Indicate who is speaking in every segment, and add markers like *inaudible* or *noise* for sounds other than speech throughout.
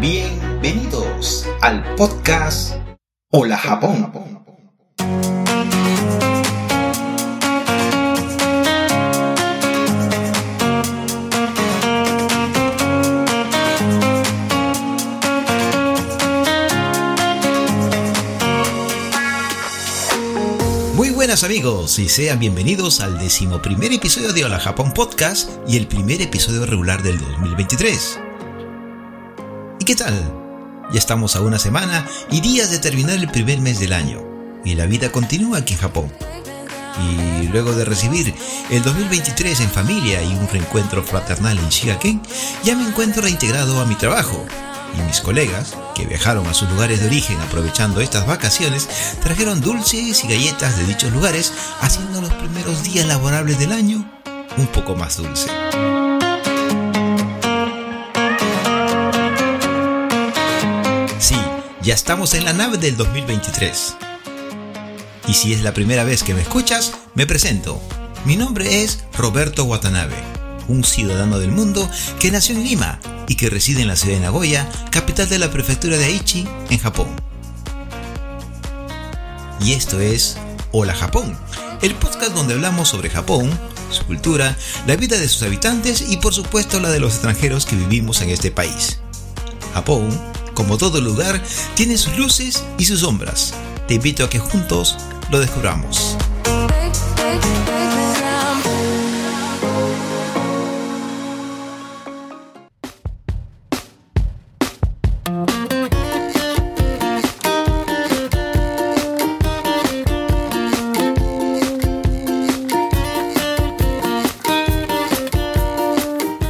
Speaker 1: Bienvenidos al podcast Hola Japón. Muy buenas amigos y sean bienvenidos al decimoprimer episodio de Hola Japón Podcast y el primer episodio regular del 2023. ¿Y qué tal? Ya estamos a una semana y días de terminar el primer mes del año y la vida continúa aquí en Japón. Y luego de recibir el 2023 en familia y un reencuentro fraternal en Shigaken, ya me encuentro reintegrado a mi trabajo. Y mis colegas, que viajaron a sus lugares de origen aprovechando estas vacaciones, trajeron dulces y galletas de dichos lugares, haciendo los primeros días laborables del año un poco más dulce. Ya estamos en la nave del 2023. Y si es la primera vez que me escuchas, me presento. Mi nombre es Roberto Watanabe, un ciudadano del mundo que nació en Lima y que reside en la ciudad de Nagoya, capital de la prefectura de Aichi, en Japón. Y esto es Hola Japón, el podcast donde hablamos sobre Japón, su cultura, la vida de sus habitantes y por supuesto la de los extranjeros que vivimos en este país. Japón, como todo lugar, tiene sus luces y sus sombras. Te invito a que juntos lo descubramos.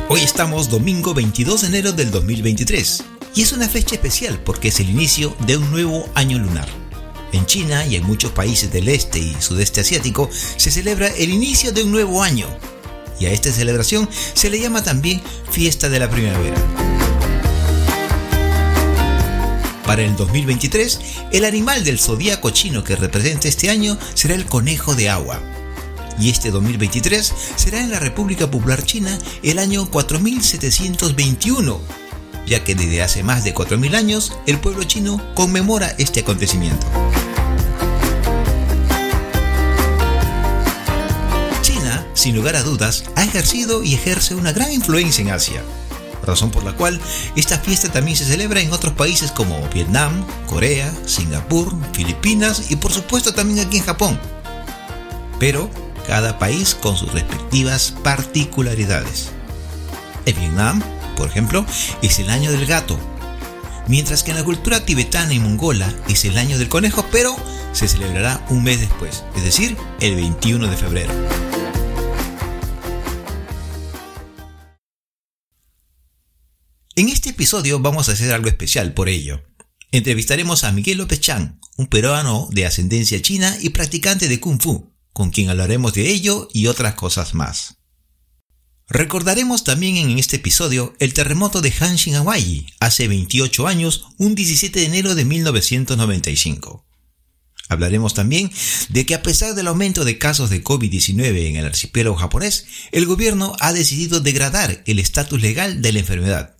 Speaker 1: Hoy estamos domingo 22 de enero del 2023 y es una fecha especial porque es el inicio de un nuevo año lunar. En China y en muchos países del este y sudeste asiático se celebra el inicio de un nuevo año y a esta celebración se le llama también fiesta de la primavera. Para el 2023, el animal del zodíaco chino que representa este año será el conejo de agua. Y este 2023 será en la República Popular China el año 4721, ya que desde hace más de 4.000 años el pueblo chino conmemora este acontecimiento. China, sin lugar a dudas, ha ejercido y ejerce una gran influencia en Asia, razón por la cual esta fiesta también se celebra en otros países como Vietnam, Corea, Singapur, Filipinas y por supuesto también aquí en Japón. Pero cada país con sus respectivas particularidades. En Vietnam, por ejemplo, es el año del gato, mientras que en la cultura tibetana y mongola es el año del conejo, pero se celebrará un mes después, es decir, el 21 de febrero. En este episodio vamos a hacer algo especial por ello. Entrevistaremos a Miguel López Chan, un peruano de ascendencia china y practicante de Kung Fu, con quien hablaremos de ello y otras cosas más. Recordaremos también en este episodio el terremoto de Hanshin, Hawaii, hace 28 años, un 17 de enero de 1995. Hablaremos también de que a pesar del aumento de casos de COVID-19 en el archipiélago japonés, el gobierno ha decidido degradar el estatus legal de la enfermedad.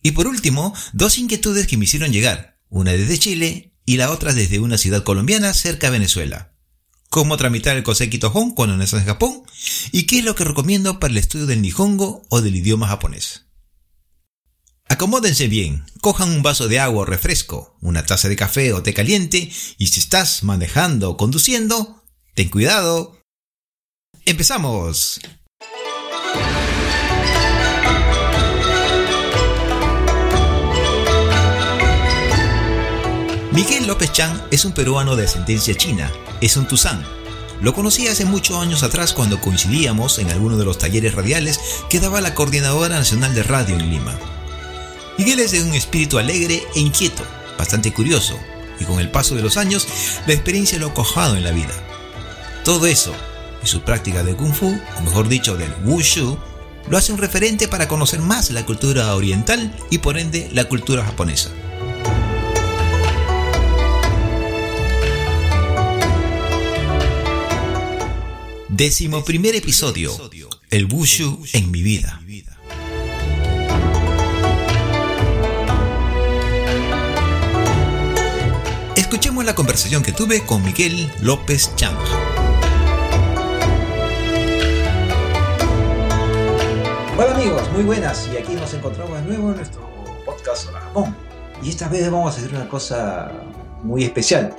Speaker 1: Y por último, dos inquietudes que me hicieron llegar, una desde Chile y la otra desde una ciudad colombiana cerca de Venezuela cómo tramitar el Koseki Tohon cuando estás en Japón y qué es lo que recomiendo para el estudio del Nihongo o del idioma japonés. Acomódense bien, cojan un vaso de agua o refresco, una taza de café o té caliente y si estás manejando o conduciendo, ten cuidado. ¡Empezamos! López Chan es un peruano de ascendencia china, es un Tuzán. Lo conocí hace muchos años atrás cuando coincidíamos en alguno de los talleres radiales que daba la Coordinadora Nacional de Radio en Lima. Miguel es de un espíritu alegre e inquieto, bastante curioso, y con el paso de los años la experiencia lo ha cojado en la vida. Todo eso y su práctica de Kung Fu, o mejor dicho del Wushu, lo hace un referente para conocer más la cultura oriental y por ende la cultura japonesa. Décimo primer episodio, el Wushu en mi vida. Escuchemos la conversación que tuve con Miguel López Chang. Hola amigos, muy buenas y aquí nos encontramos de nuevo en nuestro podcast Hola Japón. Y esta vez vamos a hacer una cosa muy especial,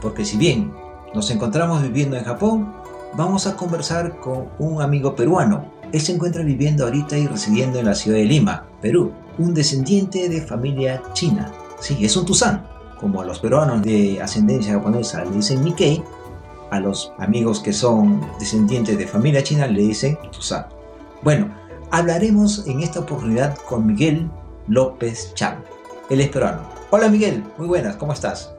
Speaker 1: porque si bien nos encontramos viviendo en Japón, vamos a conversar con un amigo peruano. Él se encuentra viviendo ahorita y residiendo en la ciudad de Lima, Perú, un descendiente de familia china. Sí, es un Tusan. Como los peruanos de ascendencia japonesa le dicen Nikkei, a los amigos que son descendientes de familia china le dicen Tusan. Bueno, hablaremos en esta oportunidad con Miguel López Chan. Él es peruano. Hola Miguel, muy buenas, ¿cómo estás?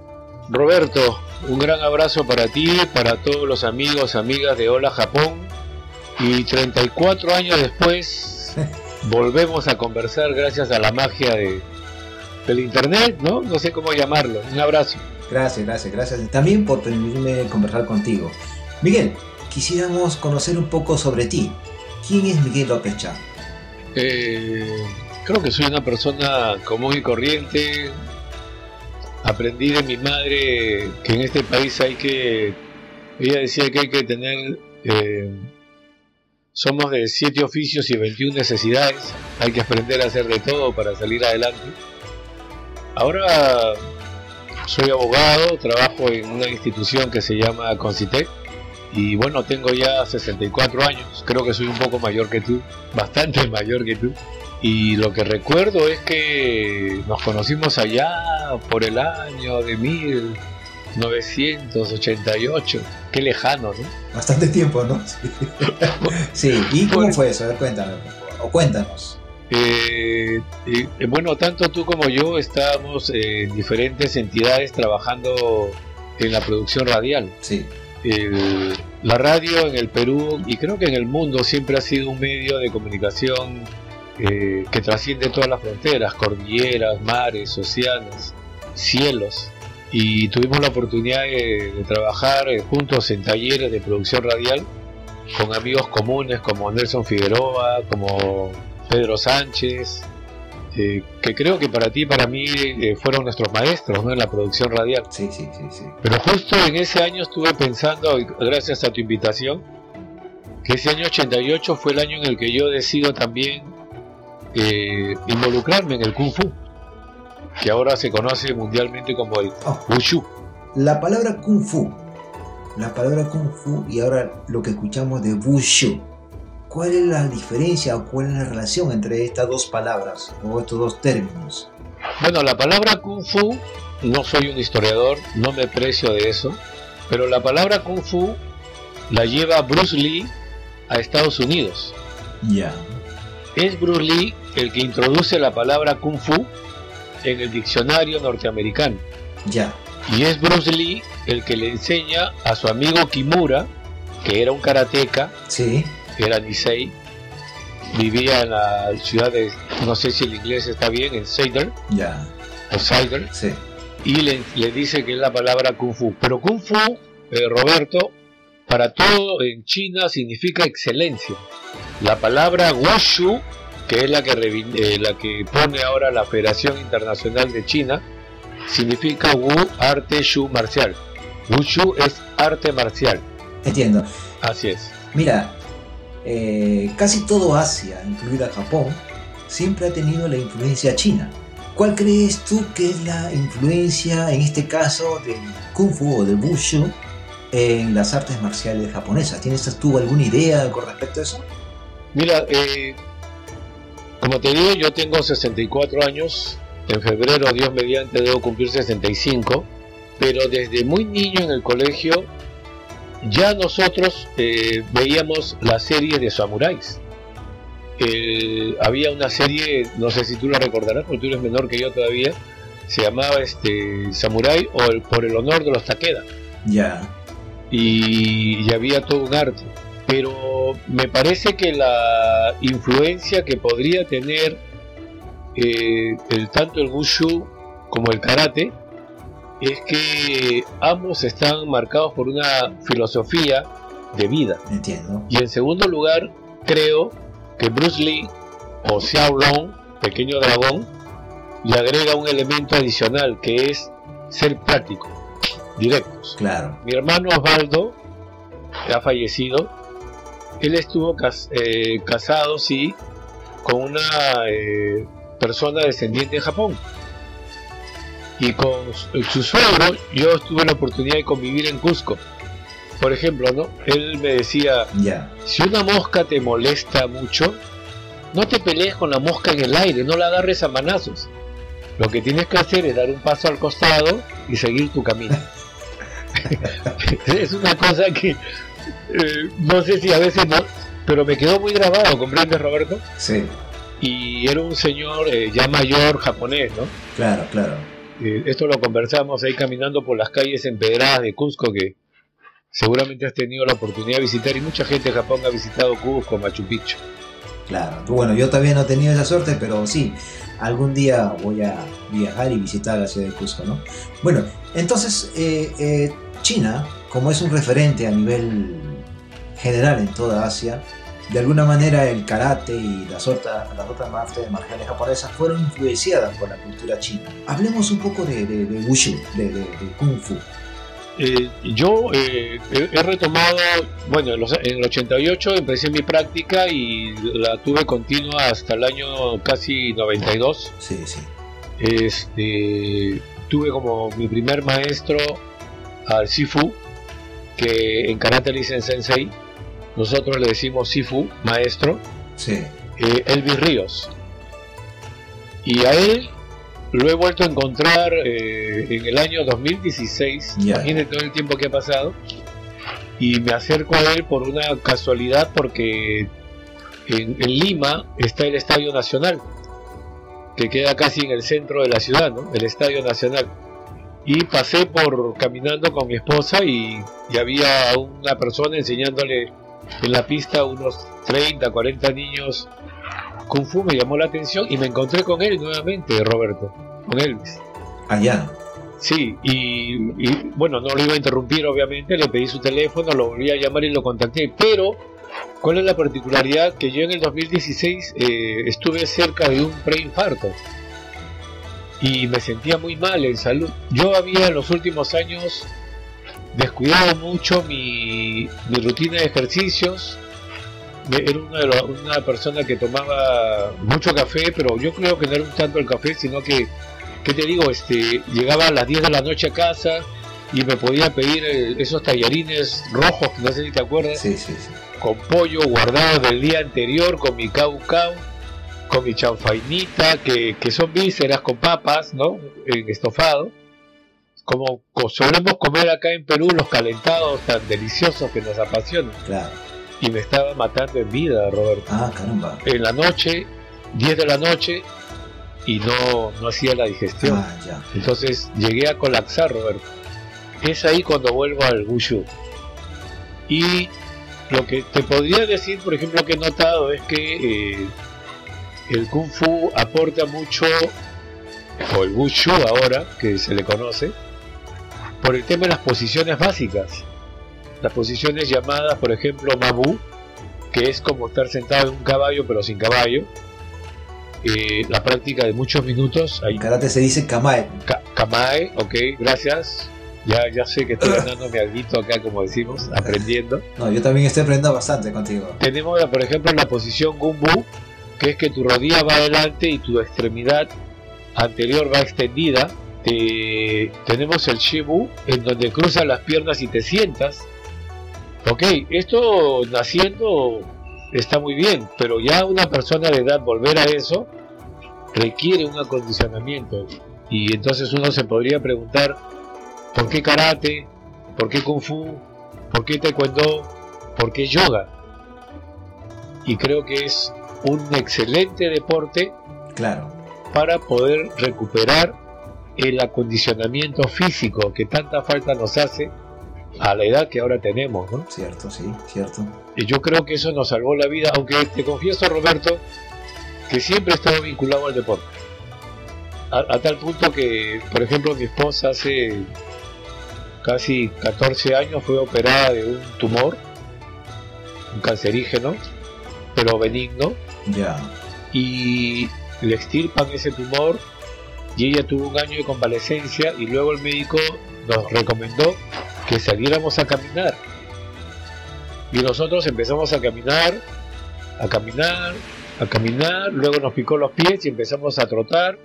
Speaker 2: Roberto, un gran abrazo para ti, para todos los amigos, amigas de Hola Japón. Y 34 años después *laughs* volvemos a conversar gracias a la magia de, del internet, ¿no? No sé cómo llamarlo. Un abrazo.
Speaker 1: Gracias, gracias, gracias. También por permitirme conversar contigo. Miguel, quisiéramos conocer un poco sobre ti. ¿Quién es Miguel López Chan?
Speaker 2: Eh, creo que soy una persona común y corriente, aprendí de mi madre que en este país hay que, ella decía que hay que tener, eh, somos de siete oficios y 21 necesidades, hay que aprender a hacer de todo para salir adelante. Ahora soy abogado, trabajo en una institución que se llama Concitec y bueno, tengo ya 64 años, creo que soy un poco mayor que tú, bastante *laughs* mayor que tú. Y lo que recuerdo es que nos conocimos allá por el año de 1988. Qué lejano, ¿no?
Speaker 1: Bastante tiempo, ¿no? *laughs* Sí, ¿y cómo fue eso? A ver. O cuéntanos.
Speaker 2: Eh, bueno, tanto tú como yo estábamos en diferentes entidades trabajando en la producción radial.
Speaker 1: Sí.
Speaker 2: la radio en el Perú y creo que en el mundo siempre ha sido un medio de comunicación eh, que trasciende todas las fronteras, cordilleras, mares, océanos, cielos. Y tuvimos la oportunidad de, trabajar eh, juntos en talleres de producción radial con amigos comunes como Nelson Figueroa, como Pedro Sánchez, eh, que creo que para ti y para mí fueron nuestros maestros ¿no? en la producción radial.
Speaker 1: Sí, sí, sí, sí.
Speaker 2: Pero justo en ese año estuve pensando, gracias a tu invitación, que ese año 88 fue el año en el que yo decido también eh, involucrarme en el Kung Fu, que ahora se conoce mundialmente como el oh. Wushu.
Speaker 1: La palabra Kung Fu, la palabra Kung Fu y ahora lo que escuchamos de Wushu, ¿cuál es la diferencia o cuál es la relación entre estas dos palabras o estos dos términos?
Speaker 2: Bueno, la palabra Kung Fu, no soy un historiador, no me precio de eso, pero la palabra Kung Fu la lleva Bruce Lee a Estados Unidos.
Speaker 1: Ya.
Speaker 2: Es Bruce Lee el que introduce la palabra Kung Fu en el diccionario norteamericano.
Speaker 1: Ya.
Speaker 2: Y es Bruce Lee el que le enseña a su amigo Kimura, que era un karateca,
Speaker 1: sí.
Speaker 2: era Nisei, vivía en la ciudad de, no sé si el inglés está bien, en Seider,
Speaker 1: ya.
Speaker 2: o Seider,
Speaker 1: sí.
Speaker 2: y le, dice que es la palabra Kung Fu. Pero Kung Fu, eh, Roberto, para todo en China significa excelencia. La palabra Wushu que es la que, eh, la que pone ahora la Federación Internacional de China, significa Wu, arte, Shu, marcial. Wushu es arte marcial.
Speaker 1: Entiendo.
Speaker 2: Así es.
Speaker 1: Mira, eh, casi todo Asia, incluida Japón, siempre ha tenido la influencia china. ¿Cuál crees tú que es la influencia, en este caso, del Kung Fu o del Wushu en las artes marciales japonesas? ¿Tienes tú alguna idea con respecto a eso?
Speaker 2: Mira, eh, como te digo, yo tengo 64 años. En febrero, Dios mediante, debo cumplir 65. Pero desde muy niño en el colegio, ya nosotros eh, veíamos la serie de samuráis. había una serie, no sé si tú la recordarás, porque tú eres menor que yo todavía, se llamaba este Samurai o el, por el honor de los Takeda.
Speaker 1: Ya.
Speaker 2: Y, y había todo un arte pero me parece que la influencia que podría tener eh, el, tanto el wushu como el karate es que ambos están marcados por una filosofía de vida.
Speaker 1: Entiendo.
Speaker 2: Y en segundo lugar, creo que Bruce Lee o Xiao Long, pequeño dragón, le agrega un elemento adicional que es ser práctico. Directos.
Speaker 1: Claro.
Speaker 2: Mi hermano Osvaldo ha fallecido. Él estuvo eh, casado, sí, con una eh, persona descendiente de Japón. Y con su suegro yo tuve la oportunidad de convivir en Cusco. Por ejemplo, ¿no? Él me decía, si una mosca te molesta mucho, no te pelees con la mosca en el aire, no la agarres a manazos. Lo que tienes que hacer es dar un paso al costado y seguir tu camino. *laughs* es una cosa que eh, no sé si a veces no, pero me quedó muy grabado, ¿comprendes Roberto?
Speaker 1: Sí.
Speaker 2: Y era un señor eh, ya mayor japonés, ¿no?
Speaker 1: Claro, claro.
Speaker 2: Eh, esto lo conversamos ahí caminando por las calles empedradas de Cusco que seguramente has tenido la oportunidad de visitar y mucha gente de Japón ha visitado Cusco, Machu Picchu.
Speaker 1: Claro, bueno, yo todavía no he tenido esa suerte, pero sí, algún día voy a viajar y visitar la ciudad de Cusco, ¿no? Bueno, entonces, eh, eh, China, como es un referente a nivel general en toda Asia, de alguna manera el karate y las otras, las otras artes marciales japonesas fueron influenciadas por la cultura china. Hablemos un poco de, de, Wushu, de, de Kung Fu.
Speaker 2: Eh, yo eh, he retomado, bueno, en, el 88 empecé mi práctica y la tuve continua hasta el año casi 92.
Speaker 1: Sí, sí.
Speaker 2: Este, tuve como mi primer maestro al Sifu, que en karate le dicen sensei. Nosotros le decimos Sifu, maestro.
Speaker 1: Sí.
Speaker 2: Eh, Elvis Ríos. Y a él lo he vuelto a encontrar eh, en el año 2016, imagínate todo el tiempo que ha pasado, y me acerco a él por una casualidad porque en, Lima está el Estadio Nacional, que queda casi en el centro de la ciudad, ¿no? El Estadio Nacional. Y pasé por caminando con mi esposa y, y había una persona enseñándole en la pista unos 30, 40 niños Kung Fu me llamó la atención y me encontré con él nuevamente, Roberto, con Elvis.
Speaker 1: Allá.
Speaker 2: Sí, y, bueno, no lo iba a interrumpir, obviamente, le pedí su teléfono, lo volví a llamar y lo contacté, pero ¿cuál es la particularidad? Que yo en el 2016 eh, estuve cerca de un preinfarto y me sentía muy mal en salud. Yo había en los últimos años descuidado mucho mi, mi rutina de ejercicios, era una, una persona que tomaba mucho café, pero yo creo que no era un tanto el café, sino que, ¿qué te digo? Este, llegaba a las 10 de la noche a casa y me podía pedir eh, esos tallarines rojos, no sé si te acuerdas, con pollo guardado del día anterior, con mi cau cau, con mi chanfainita, que, que son vísceras con papas, ¿no? En estofado. Como solemos comer acá en Perú los calentados tan deliciosos que nos apasionan.
Speaker 1: Claro
Speaker 2: y me estaba matando en vida, Roberto.
Speaker 1: Ah, caramba.
Speaker 2: En la noche, 10 de la noche, y no, no hacía la digestión.
Speaker 1: Ah, ya.
Speaker 2: Entonces llegué a colapsar, Roberto. Es ahí cuando vuelvo al Wushu. Y lo que te podría decir, por ejemplo, que he notado es que eh, el Kung Fu aporta mucho, o el Wushu ahora, que se le conoce, por el tema de las posiciones básicas las posiciones llamadas, por ejemplo, Mabu, que es como estar sentado en un caballo pero sin caballo. Eh, la práctica de muchos minutos.
Speaker 1: En karate se dice kamae.
Speaker 2: kamae, ok, gracias. Ya, ya sé que estoy ganando mi alguito acá, como decimos, aprendiendo.
Speaker 1: No, yo también estoy aprendiendo bastante contigo.
Speaker 2: Tenemos, por ejemplo, la posición Gumbu, que es que tu rodilla va adelante y tu extremidad anterior va extendida. tenemos el Shibu, en donde cruzas las piernas y te sientas Ok, esto naciendo está muy bien, pero ya una persona de edad volver a eso requiere un acondicionamiento. Y entonces uno se podría preguntar, ¿por qué karate? ¿Por qué kung fu? ¿Por qué taekwondo? ¿Por qué yoga? Y creo que es un excelente deporte
Speaker 1: claro.
Speaker 2: para poder recuperar el acondicionamiento físico que tanta falta nos hace a la edad que ahora tenemos, ¿no?
Speaker 1: Cierto, sí, cierto.
Speaker 2: Y yo creo que eso nos salvó la vida, aunque te confieso, Roberto, que siempre he estado vinculado al deporte. A, tal punto que, por ejemplo, mi esposa hace casi 14 años fue operada de un tumor, un cancerígeno, pero benigno.
Speaker 1: Ya.
Speaker 2: Y le extirpan ese tumor y ella tuvo un año de convalecencia y luego el médico nos recomendó que saliéramos a caminar. Y nosotros empezamos a caminar, a caminar, a caminar, luego nos picó los pies y empezamos a trotar.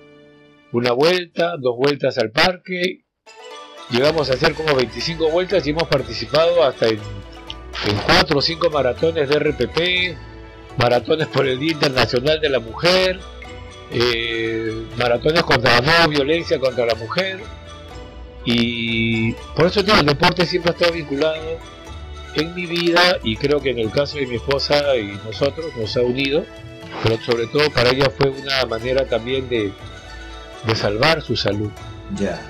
Speaker 2: Una vuelta, dos vueltas al parque. Llegamos a hacer como 25 vueltas y hemos participado hasta en, en 4 o 5 maratones de RPP, maratones por el Día Internacional de la Mujer, eh, maratones contra la no violencia contra la mujer. Y por eso todo el deporte siempre ha estado vinculado en mi vida y creo que en el caso de mi esposa y nosotros nos ha unido, pero sobre todo para ella fue una manera también de, de salvar su salud.
Speaker 1: Ya.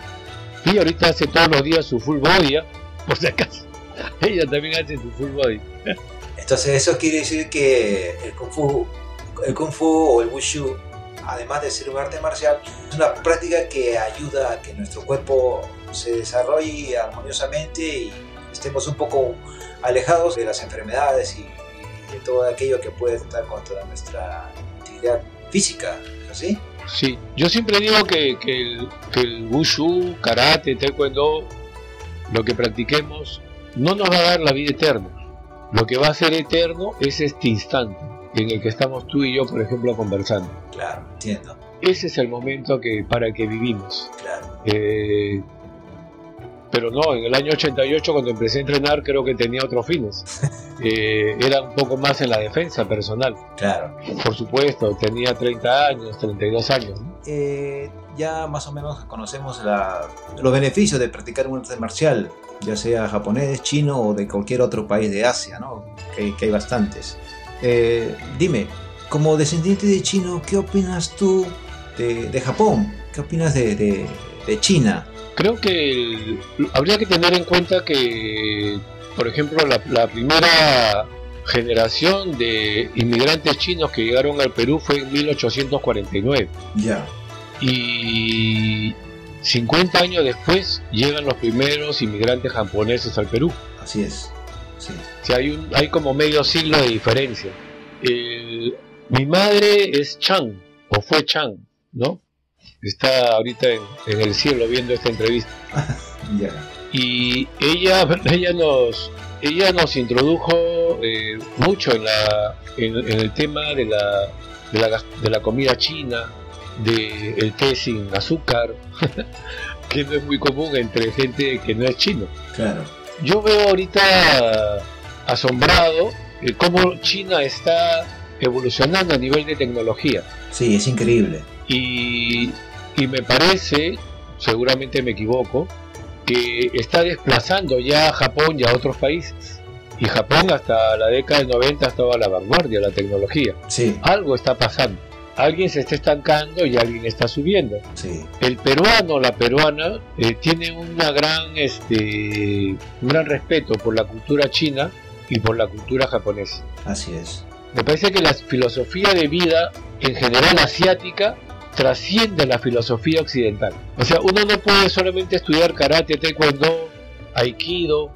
Speaker 2: Y ahorita hace todos los días su full body, ¿ah? *laughs* por si acaso. Ella también hace su full body. *laughs*
Speaker 1: Entonces eso quiere decir que el kung fu, el kung fu o el wushu, además de ser un arte marcial, es una práctica que ayuda a que nuestro cuerpo se desarrolle armoniosamente y estemos un poco alejados de las enfermedades y, de todo aquello que puede estar contra nuestra integridad física, ¿así?
Speaker 2: Sí, yo siempre digo que, que, el, que el wushu, karate, taekwondo, lo que practiquemos, no nos va a dar la vida eterna. Lo que va a ser eterno es este instante en el que estamos tú y yo, por ejemplo, conversando.
Speaker 1: Claro, entiendo.
Speaker 2: Ese es el momento que para el que vivimos.
Speaker 1: Claro.
Speaker 2: Eh, pero no, en el año 88 cuando empecé a entrenar creo que tenía otros fines. *laughs* Eh, era un poco más en la defensa personal.
Speaker 1: Claro.
Speaker 2: Por supuesto, tenía 30 años, 32 años. ¿no?
Speaker 1: Eh, ya más o menos conocemos la- los beneficios de practicar un arte marcial, ya sea japonés, chino o de cualquier otro país de Asia, ¿no? que, que hay bastantes. Eh, dime, como descendiente de chino, ¿qué opinas tú de, de Japón? ¿Qué opinas de, de- de China?
Speaker 2: Creo que el- habría que tener en cuenta que, por ejemplo, la, la primera generación de inmigrantes chinos que llegaron al Perú fue en 1849
Speaker 1: Ya.
Speaker 2: y 50 años después llegan los primeros inmigrantes japoneses al Perú.
Speaker 1: Así es. Sí.
Speaker 2: O sea, hay, un, hay como medio siglo de diferencia. El- mi madre es Chang, o fue Chang, ¿no? Está ahorita en, en el cielo viendo esta entrevista. *laughs* Y ella, ella, nos, ella nos introdujo eh, mucho en, la, en, en el tema de la, de la, de la comida china, del el té sin azúcar, *laughs* que no es muy común entre gente que no es chino
Speaker 1: Claro.
Speaker 2: yo veo ahorita asombrado eh, cómo China está evolucionando a nivel de tecnología
Speaker 1: Sí, es increíble.
Speaker 2: y, y me parece, seguramente me equivoco, que está desplazando ya a Japón y a otros países. Y Japón hasta la década del 90 estaba a la vanguardia de la tecnología.
Speaker 1: Sí,
Speaker 2: Algo está pasando. Alguien se está estancando y alguien está subiendo.
Speaker 1: sí.
Speaker 2: El peruano, la peruana, eh, tiene una gran, este, un gran respeto por la cultura china y por la cultura japonesa.
Speaker 1: Así es.
Speaker 2: Me parece que la filosofía de vida en general asiática trasciende la filosofía occidental. O sea, uno no puede solamente estudiar karate, taekwondo, aikido,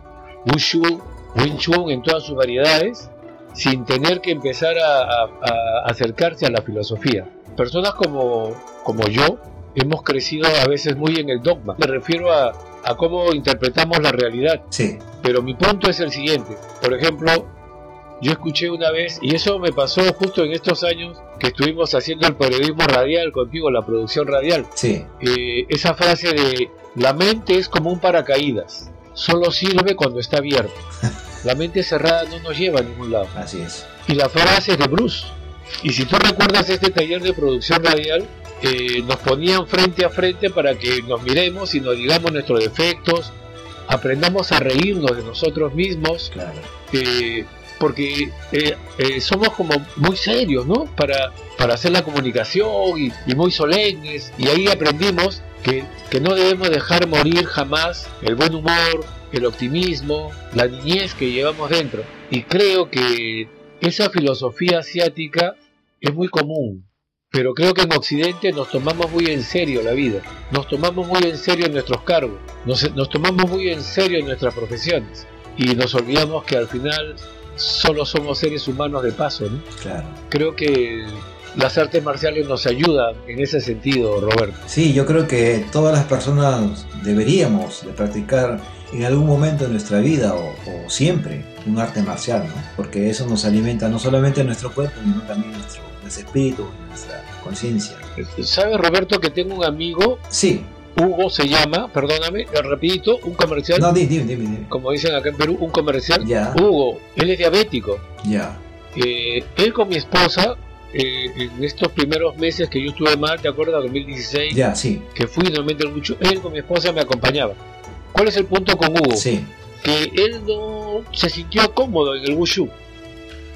Speaker 2: wushu, wing chun en todas sus variedades sin tener que empezar a, a- a acercarse a la filosofía. Personas como, como yo hemos crecido a veces muy en el dogma. Me refiero a, a cómo interpretamos la realidad.
Speaker 1: Sí,
Speaker 2: Pero mi punto es el siguiente. Por ejemplo, yo escuché una vez, y eso me pasó justo en estos años que estuvimos haciendo el periodismo radial contigo, la producción radial,
Speaker 1: sí,
Speaker 2: eh, esa frase de la mente es como un paracaídas, solo sirve cuando está abierto. *laughs* La mente cerrada no nos lleva a ningún lado.
Speaker 1: así es.
Speaker 2: Y la frase es de Bruce. Y si tú recuerdas este taller de producción radial, eh, nos ponían frente a frente para que nos miremos y nos digamos nuestros defectos, aprendamos a reírnos de nosotros mismos,
Speaker 1: Claro.
Speaker 2: eh, porque eh, eh, somos como muy serios, ¿no? Para, para hacer la comunicación y, y muy solemnes. Y ahí aprendimos que, que no debemos dejar morir jamás el buen humor, el optimismo, la niñez que llevamos dentro. Y creo que esa filosofía asiática es muy común. Pero creo que en Occidente nos tomamos muy en serio la vida, nos tomamos muy en serio nuestros cargos, nos, nos tomamos muy en serio nuestras profesiones y nos olvidamos que al final solo somos seres humanos de paso. ¿no?
Speaker 1: Claro.
Speaker 2: Creo que las artes marciales nos ayudan en ese sentido, Roberto.
Speaker 1: Sí, yo creo que todas las personas deberíamos de practicar en algún momento de nuestra vida o, siempre un arte marcial, ¿no? Porque eso nos alimenta no solamente nuestro cuerpo, sino también nuestro, espíritu y nuestra conciencia.
Speaker 2: ¿Sabes, Roberto, que tengo un amigo?
Speaker 1: Sí.
Speaker 2: Hugo se llama, perdóname, repito, un comercial.
Speaker 1: No, dime, dime, dime.
Speaker 2: Como dicen acá en Perú, un comercial.
Speaker 1: Ya.
Speaker 2: Hugo, él es diabético.
Speaker 1: Ya.
Speaker 2: Eh, él con mi esposa eh, en estos primeros meses que yo estuve mal, ¿te acuerdas? 2016.
Speaker 1: Ya, sí.
Speaker 2: Que fui normalmente mucho. Él con mi esposa me acompañaba. ¿Cuál es el punto con Hugo?
Speaker 1: Sí.
Speaker 2: Que él no se sintió cómodo en el Wushu.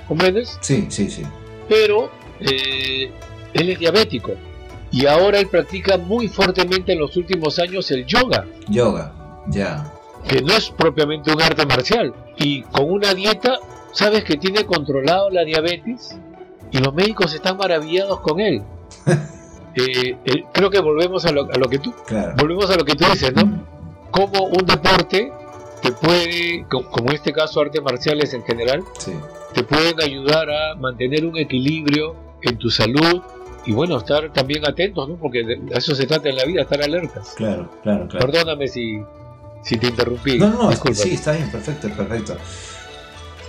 Speaker 2: ¿Comprendes?
Speaker 1: Sí, sí, sí.
Speaker 2: Pero eh, él es diabético. Y ahora él practica muy fuertemente en los últimos años el yoga.
Speaker 1: Yoga, ya.
Speaker 2: Que no es propiamente un arte marcial. Y con una dieta, ¿sabes que tiene controlado la diabetes? y los médicos están maravillados con él. *laughs* Eh, eh, creo que volvemos a lo, que tú volvemos a lo que tú dices, ¿no? Como un deporte te puede, como en este caso artes marciales en general, te pueden ayudar a mantener un equilibrio en tu salud y bueno, estar también atentos, ¿no? Porque de eso se trata en la vida, estar alertas.
Speaker 1: Claro, claro, claro.
Speaker 2: Perdóname si, si te interrumpí.
Speaker 1: No, no, sí, está bien, perfecto, perfecto.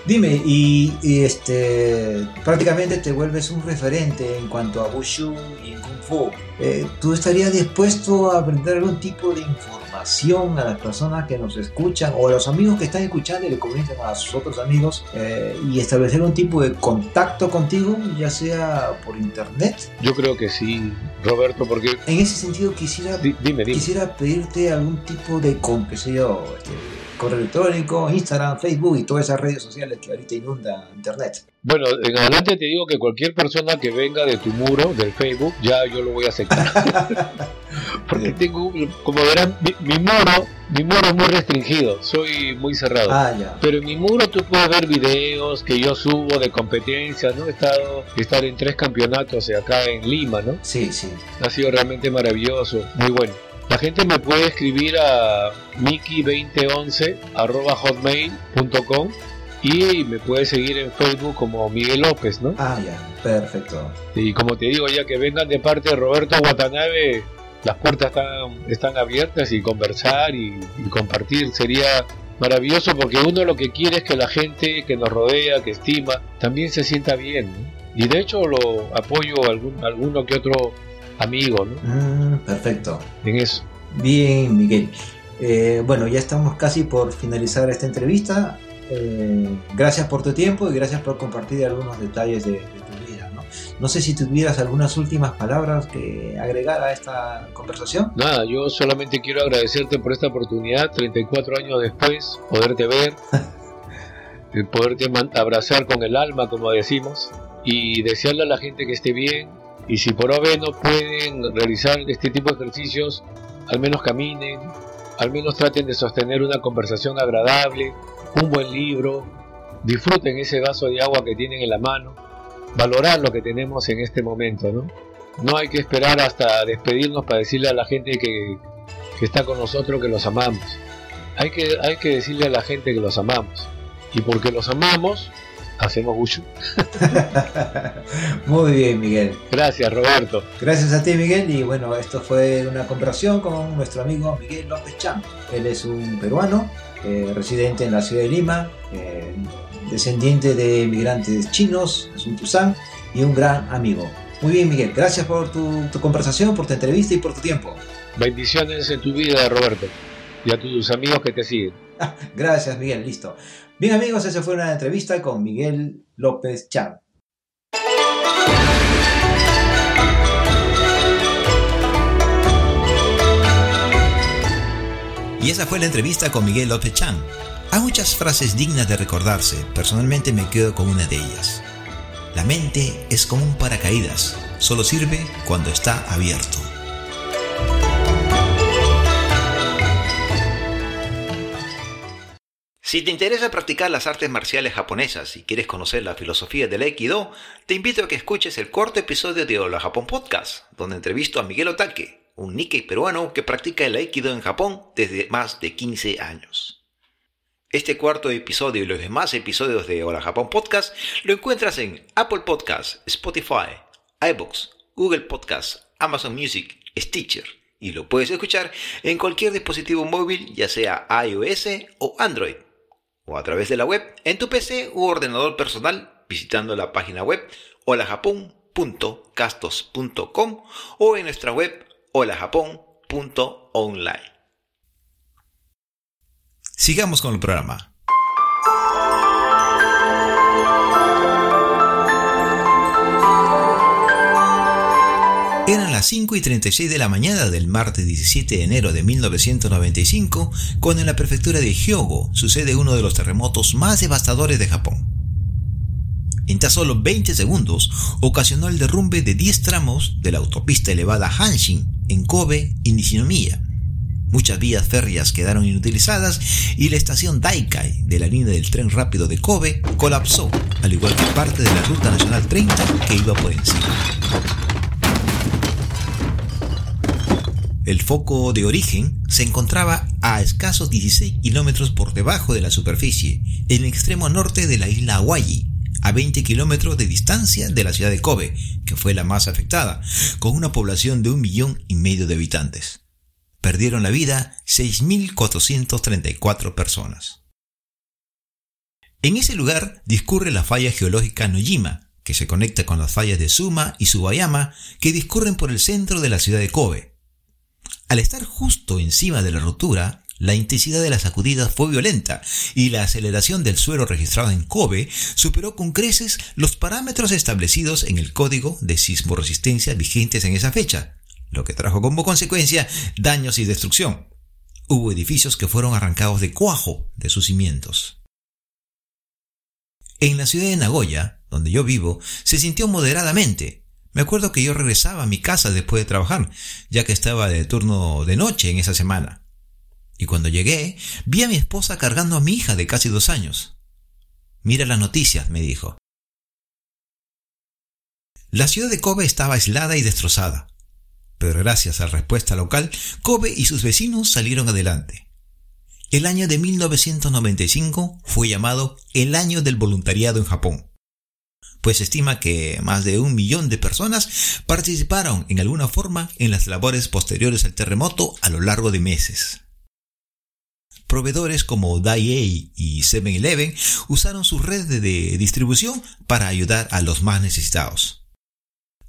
Speaker 1: Dime, y, este prácticamente te vuelves un referente en cuanto a Wushu y Kung Fu. Eh, ¿Tú estarías dispuesto a brindar algún tipo de información a las personas que nos escuchan o a los amigos que están escuchando y le comunican a sus otros amigos eh, y establecer un tipo de contacto contigo, ya sea por internet?
Speaker 2: Yo creo que sí, Roberto, porque...
Speaker 1: En ese sentido quisiera, quisiera pedirte algún tipo de, con, qué sé yo, este, correo electrónico, Instagram, Facebook y todas esas redes sociales que ahorita inunda Internet.
Speaker 2: Bueno, en adelante te digo que cualquier persona que venga de tu muro, del Facebook, ya yo lo voy a aceptar. *laughs* Porque tengo, como verán, mi, muro, mi muro es muy restringido, soy muy cerrado.
Speaker 1: Ah, ya.
Speaker 2: Pero en mi muro tú puedes ver videos que yo subo de competencias, ¿no? He estado, estar en tres campeonatos acá en Lima, ¿no?
Speaker 1: Sí, sí.
Speaker 2: Ha sido realmente maravilloso, muy bueno. La gente me puede escribir a miki2011 hotmail.com y me puede seguir en Facebook como Miguel López, ¿no?
Speaker 1: Ah, ya, perfecto.
Speaker 2: Y como te digo, ya que vengan de parte de Roberto Watanabe, las puertas están, están abiertas y conversar y, compartir sería maravilloso porque uno lo que quiere es que la gente que nos rodea, que estima, también se sienta bien. Y de hecho lo apoyo a algún, alguno que otro amigo, ¿no?
Speaker 1: Mm, perfecto.
Speaker 2: En eso.
Speaker 1: Bien, Miguel. Eh, bueno, ya estamos casi por finalizar esta entrevista. Eh, gracias por tu tiempo y gracias por compartir algunos detalles de, tu vida. ¿no? no sé si tuvieras algunas últimas palabras que agregar a esta conversación.
Speaker 2: Nada, yo solamente quiero agradecerte por esta oportunidad, 34 años después, poderte ver, *laughs* poderte abrazar con el alma, como decimos, y desearle a la gente que esté bien, y si por OB no pueden realizar este tipo de ejercicios, al menos caminen, al menos traten de sostener una conversación agradable, un buen libro, disfruten ese vaso de agua que tienen en la mano, valorar lo que tenemos en este momento, ¿no? No hay que esperar hasta despedirnos para decirle a la gente que, que está con nosotros que los amamos. Hay que, hay que decirle a la gente que los amamos. Y porque los amamos, hacemos mucho. *laughs*
Speaker 1: Muy bien, Miguel.
Speaker 2: Gracias, Roberto.
Speaker 1: Gracias a ti, Miguel. Y bueno, esto fue una conversación con nuestro amigo Miguel López Chan. Él es un peruano, eh, residente en la ciudad de Lima, eh, descendiente de migrantes chinos, es un Tuzán y un gran amigo. Muy bien, Miguel. Gracias por tu, tu conversación, por tu entrevista y por tu tiempo.
Speaker 2: Bendiciones en tu vida, Roberto. Y a tus amigos que te siguen. *laughs*
Speaker 1: Gracias, Miguel. Listo. Bien amigos, esa fue una entrevista con Miguel López Chan. Y esa fue la entrevista con Miguel López Chan. Hay muchas frases dignas de recordarse, personalmente me quedo con una de ellas. La mente es como un paracaídas, solo sirve cuando está abierto. Si te interesa practicar las artes marciales japonesas y quieres conocer la filosofía del Aikido, te invito a que escuches el corto episodio de Hola Japón Podcast, donde entrevisto a Miguel Otake, un Nikkei peruano que practica el Aikido en Japón desde más de 15 años. Este cuarto episodio y los demás episodios de Hola Japón Podcast lo encuentras en Apple Podcasts, Spotify, iBox, Google Podcasts, Amazon Music, Stitcher y lo puedes escuchar en cualquier dispositivo móvil, ya sea iOS o Android, o a través de la web en tu PC u ordenador personal visitando la página web holajapón.castos.com o en nuestra web holajapón.online. Sigamos con el programa. Eran las 5 y 36 de la mañana del martes 17 de enero de 1995, cuando en la prefectura de Hyogo sucede uno de los terremotos más devastadores de Japón. En tan solo 20 segundos ocasionó el derrumbe de 10 tramos de la autopista elevada Hanshin en Kobe y Nishinomiya. Muchas vías férreas quedaron inutilizadas y la estación Daikai de la línea del tren rápido de Kobe colapsó, al igual que parte de la Ruta Nacional 30 que iba por encima. El foco de origen se encontraba a escasos 16 kilómetros por debajo de la superficie, en el extremo norte de la isla Hawaii, a 20 kilómetros de distancia de la ciudad de Kobe, que fue la más afectada, con una población de un millón y medio de habitantes. Perdieron la vida 6.434 personas. En ese lugar discurre la falla geológica Nojima, que se conecta con las fallas de Suma y Subayama, que discurren por el centro de la ciudad de Kobe, al estar justo encima de la rotura, la intensidad de las sacudidas fue violenta y la aceleración del suelo registrado en Kobe superó con creces los parámetros establecidos en el código de sismoresistencia vigentes en esa fecha, lo que trajo como consecuencia daños y destrucción. Hubo edificios que fueron arrancados de cuajo de sus cimientos. En la ciudad de Nagoya, donde yo vivo, se sintió moderadamente, me acuerdo que yo regresaba a mi casa después de trabajar, ya que estaba de turno de noche en esa semana. Y cuando llegué, vi a mi esposa cargando a mi hija de casi dos años. Mira las noticias, me dijo. La ciudad de Kobe estaba aislada y destrozada, pero gracias a la respuesta local, Kobe y sus vecinos salieron adelante. El año de 1995 fue llamado el año del voluntariado en Japón pues se estima que más de un millón de personas participaron en alguna forma en las labores posteriores al terremoto a lo largo de meses. Proveedores como DAIA y 7-Eleven usaron sus redes de distribución para ayudar a los más necesitados.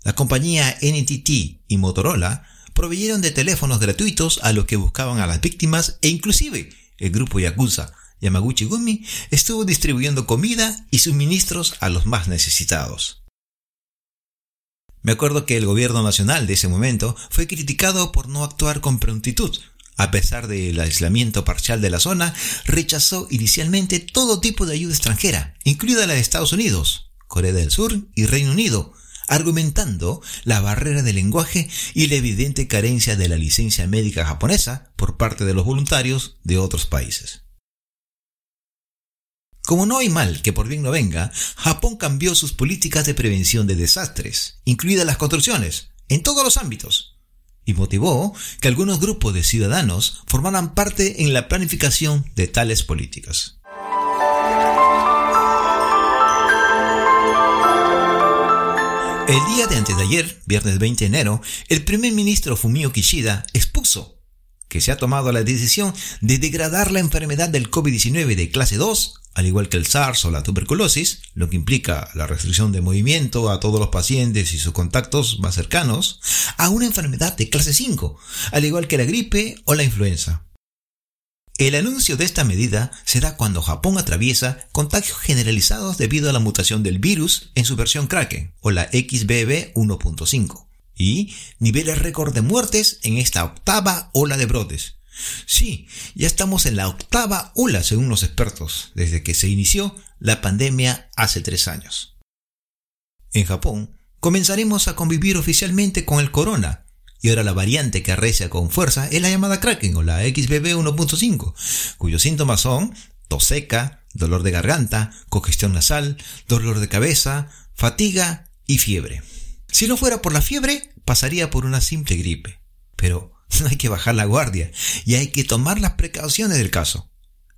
Speaker 1: La compañía NTT y Motorola proveyeron de teléfonos gratuitos a los que buscaban a las víctimas e inclusive el grupo Yakuza Yamaguchi Gumi estuvo distribuyendo comida y suministros a los más necesitados. Me acuerdo que el gobierno nacional de ese momento fue criticado por no actuar con prontitud. A pesar del aislamiento parcial de la zona, rechazó inicialmente todo tipo de ayuda extranjera, incluida la de Estados Unidos, Corea del Sur y Reino Unido, argumentando la barrera del lenguaje y la evidente carencia de la licencia médica japonesa por parte de los voluntarios de otros países. Como no hay mal que por bien no venga, Japón cambió sus políticas de prevención de desastres, incluidas las construcciones, en todos los ámbitos, y motivó que algunos grupos de ciudadanos formaran parte en la planificación de tales políticas. El día de antes de ayer, viernes 20 de enero, el primer ministro Fumio Kishida expuso que se ha tomado la decisión de degradar la enfermedad del COVID-19 de clase 2 al igual que el SARS o la tuberculosis, lo que implica la restricción de movimiento a todos los pacientes y sus contactos más cercanos, a una enfermedad de clase 5, al igual que la gripe o la influenza. El anuncio de esta medida se da cuando Japón atraviesa contagios generalizados debido a la mutación del virus en su versión Kraken o la XBB 1.5 y niveles récord de muertes en esta octava ola de brotes, Sí, ya estamos en la octava ola según los expertos, desde que se inició la pandemia hace tres años. En Japón, comenzaremos a convivir oficialmente con el corona, y ahora la variante que arrecia con fuerza es la llamada Kraken o la XBB 1.5, cuyos síntomas son tos seca, dolor de garganta, congestión nasal, dolor de cabeza, fatiga y fiebre. Si no fuera por la fiebre, pasaría por una simple gripe. Pero *laughs* no hay que bajar la guardia y hay que tomar las precauciones del caso.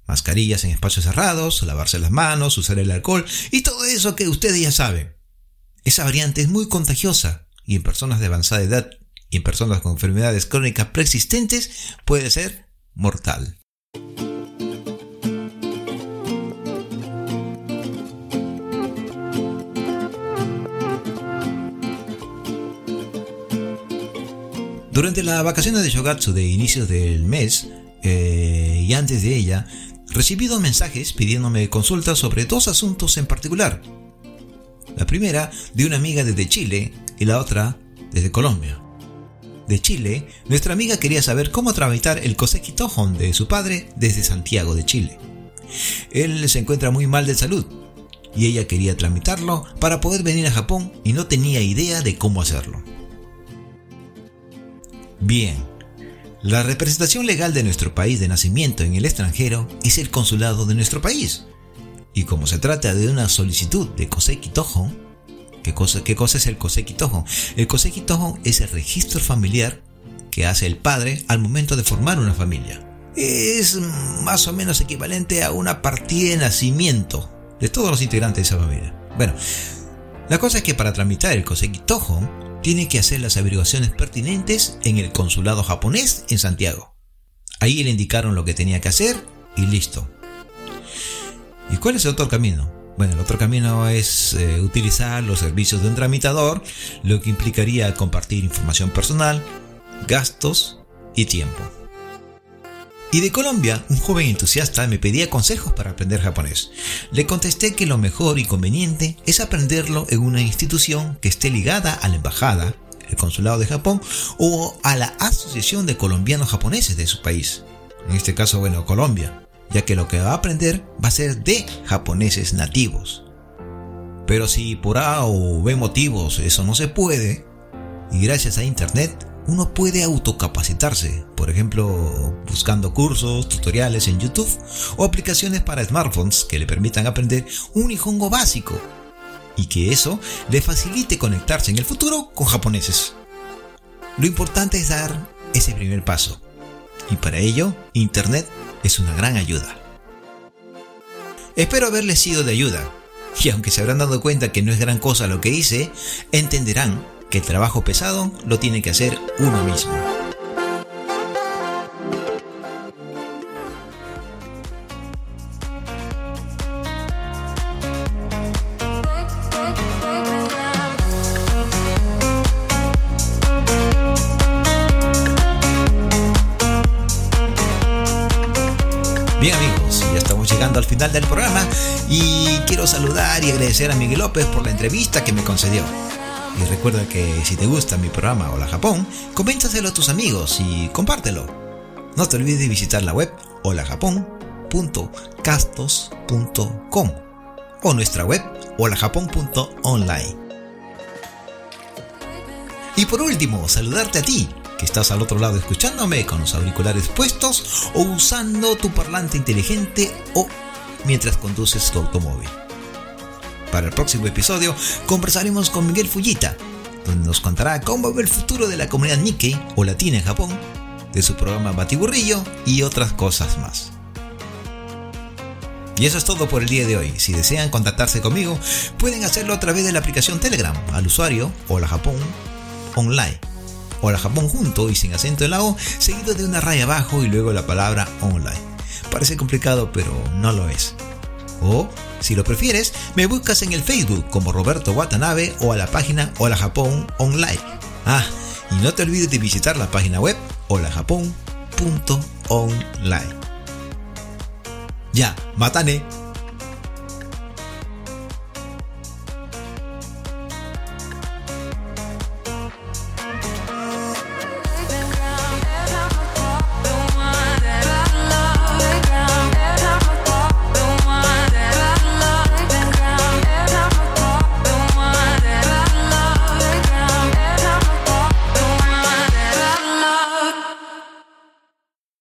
Speaker 1: Mascarillas en espacios cerrados, lavarse las manos, usar el alcohol y todo eso que ustedes ya saben. Esa variante es muy contagiosa y en personas de avanzada edad y en personas con enfermedades crónicas preexistentes puede ser mortal. Durante las vacaciones de Shogatsu de inicios del mes eh, y antes de ella, recibí dos mensajes pidiéndome consultas sobre dos asuntos en particular. La primera de una amiga desde Chile y la otra desde Colombia. De Chile, nuestra amiga quería saber cómo tramitar el Koseki Tohon de su padre desde Santiago de Chile. Él se encuentra muy mal de salud y ella quería tramitarlo para poder venir a Japón y no tenía idea de cómo hacerlo. Bien, la representación legal de nuestro país de nacimiento en el extranjero es el consulado de nuestro país. Y como se trata de una solicitud de Koseki ¿qué cosa, ¿qué cosa es el Koseki? El Koseki es el registro familiar que hace el padre al momento de formar una familia. Es más o menos equivalente a una partida de nacimiento de todos los integrantes de esa familia. Bueno, la cosa es que para tramitar el Koseki tiene que hacer las averiguaciones pertinentes en el consulado japonés en Santiago. Ahí le indicaron lo que tenía que hacer y listo. ¿Y cuál es el otro camino? Bueno, el otro camino es eh, utilizar los servicios de un tramitador, lo que implicaría compartir información personal, gastos y tiempo. Y de Colombia, un joven entusiasta me pedía consejos para aprender japonés. Le contesté que lo mejor y conveniente es aprenderlo en una institución que esté ligada a la embajada, el consulado de Japón o a la Asociación de Colombianos Japoneses de su país. En este caso, bueno, Colombia, ya que lo que va a aprender va a ser de japoneses nativos. Pero si por A o B motivos eso no se puede, y gracias a Internet uno puede autocapacitarse, por ejemplo, buscando cursos, tutoriales en YouTube o aplicaciones para smartphones que le permitan aprender un Nihongo básico y que eso le facilite conectarse en el futuro con japoneses. Lo importante es dar ese primer paso y para ello Internet es una gran ayuda. Espero haberles sido de ayuda y aunque se habrán dado cuenta que no es gran cosa lo que hice, entenderán que el trabajo pesado lo tiene que hacer uno mismo. Bien amigos, ya estamos llegando al final del programa y quiero saludar y agradecer a Miguel López por la entrevista que me concedió. Y recuerda que si te gusta mi programa Hola Japón, coméntaselo a tus amigos y compártelo. No te olvides de visitar la web holajapón.castos.com o nuestra web holajapón.online. Y por último, saludarte a ti, que estás al otro lado escuchándome con los auriculares puestos o usando tu parlante inteligente o mientras conduces tu automóvil. Para el próximo episodio conversaremos con Miguel Fujita, donde nos contará cómo ve el futuro de la comunidad Nikkei o latina en Japón, de su programa Batiburrillo y otras cosas más. Y eso es todo por el día de hoy. Si desean contactarse conmigo, pueden hacerlo a través de la aplicación Telegram al usuario Hola Japón Online. Hola Japón junto y sin acento en la O, seguido de una raya abajo y luego la palabra online. Parece complicado, pero no lo es. O, si lo prefieres, me buscas en el Facebook como Roberto Watanabe o a la página Hola Japón Online. Ah, y no te olvides de visitar la página web holajapón.online. Ya, matane.